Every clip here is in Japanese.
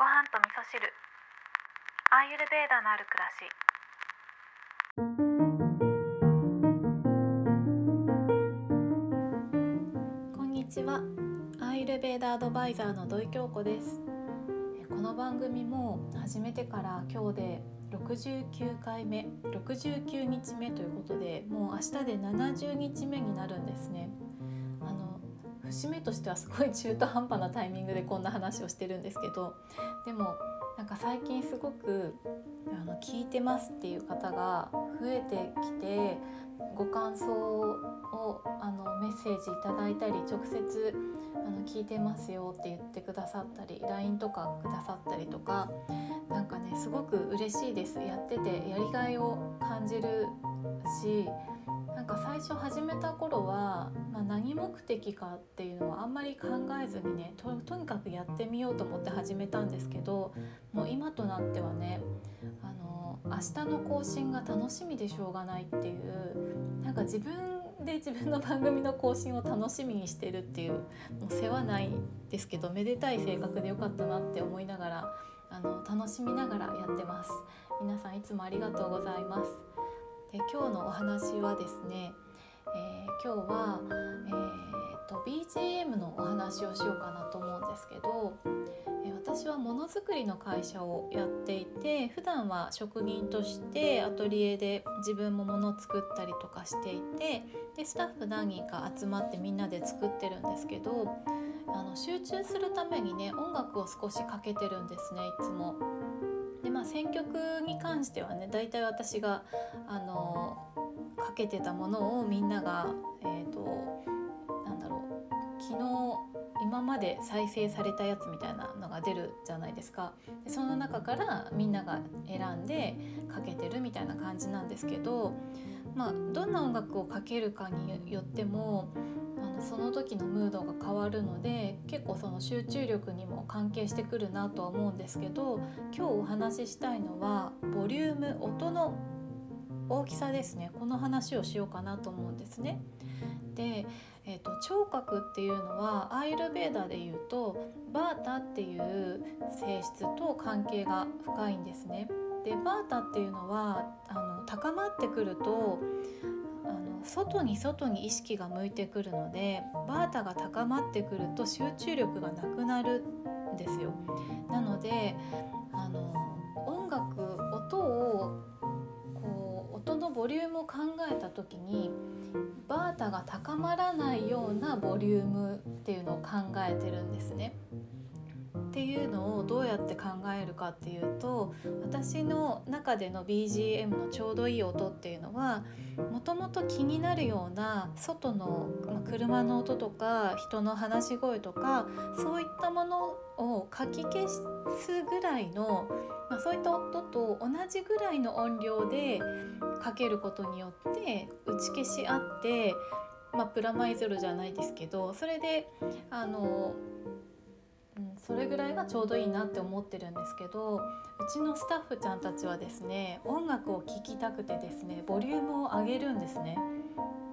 ご飯と味噌汁。アーユルベーダのある暮らし。こんにちは。アーユルベーダアドバイザーの土井京子です。この番組も始めてから今日で69回目69日目ということでもう明日で70日目になるんですね。節目としてはすごい中途半端なタイミングでこんな話をしてるんですけどでもなんか最近すごくあの聞いてますっていう方が増えてきてご感想をあのメッセージいただいたり直接あの聞いてますよって言ってくださったり LINE とかくださったりとかなんかねすごく嬉しいです。やっててやりがいを感じるしなんか最初始めた頃は、的かっていうのはあんまり考えずにねととにかくやってみようと思って始めたんですけどもう今となってはねあの明日の更新が楽しみでしょうがないっていうなんか自分で自分の番組の更新を楽しみにしてるっていうもう世話ないですけどめでたい性格でよかったなって思いながらあの楽しみながらやってます。皆さんいつもありがとうございます。で今日のお話はですね、えー、今日は、えーと、BGM のお話をしようかなと思うんですけど、私はものづくりの会社をやっていて普段は職人としてアトリエで自分ももの作ったりとかしていてでスタッフ何人か集まってみんなで作ってるんですけどあの集中するためにね音楽を少しかけてるんですねいつも。でまあ選曲に関してはね大体私があのかけてたものをみんながえっ、ー、と昨日今まで再生されたやつみたいなのが出るじゃないですか。でその中からみんなが選んでかけてるみたいな感じなんですけどまあどんな音楽をかけるかによってもあのその時のムードが変わるので結構その集中力にも関係してくるなとは思うんですけど今日お話ししたいのはボリューム音の大きさですねこの話をしようかなと思うんですね。で、えーと、聴覚っていうのはアイルベーダでいうとバータっていう性質と関係が深いんですね。でバータっていうのはあの高まってくるとあの外に外に意識が向いてくるのでバータが高まってくると集中力がなくなるんですよ。なので時にバータが高まらないようなボリュームっていうのを考えてるんですね。っていうのをどうやって考えるかっていうと私の中での BGM のちょうどいい音っていうのはもともと気になるような外の車の音とか人の話し声とかそういったものをかき消すぐらいの、まあ、そういった音と同じぐらいの音量でかけることによって打ち消し合って、まあ、プラマイゼロじゃないですけどそれであのそれぐらいがちょうどいいなって思ってるんですけどうちのスタッフちゃんたちはですね音楽を聴きたくてですねボリュームを上げるんですね。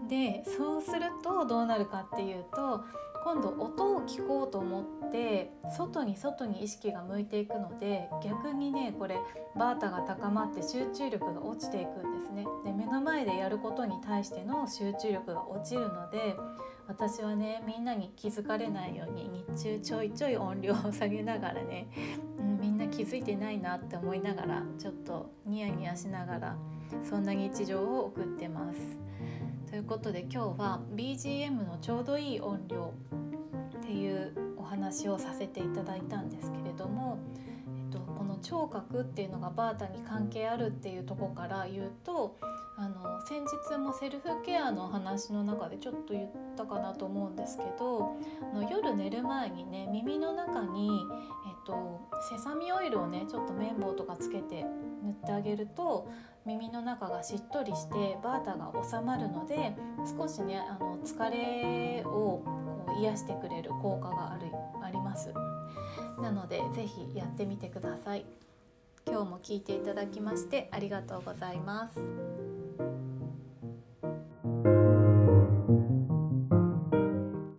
でそうするとどうなるかっていうと今度音を聞こうと思って外に外に意識が向いていくので逆にねこれバータが高まって集中力が落ちていくんですねで目の前でやることに対しての集中力が落ちるので私はねみんなに気づかれないように日中ちょいちょい音量を下げながらね、うん、みんな気づいてないなって思いながらちょっとニヤニヤしながらそんな日常を送ってます。ということで今日は BGM のちょうどいい音量っていうお話をさせていただいたんですけれども、えっと、この聴覚っていうのがバータに関係あるっていうとこから言うとあの先日もセルフケアの話の中でちょっと言ったかなと思うんですけどあの夜寝る前にね耳の中に、と、セサミオイルをねちょっと綿棒とかつけて塗ってあげると耳の中がしっとりしてバータが収まるので少しねあの疲れをこう癒してくれる効果があるありますなので是非やってみてください今日も聞いていただきましてありがとうございます。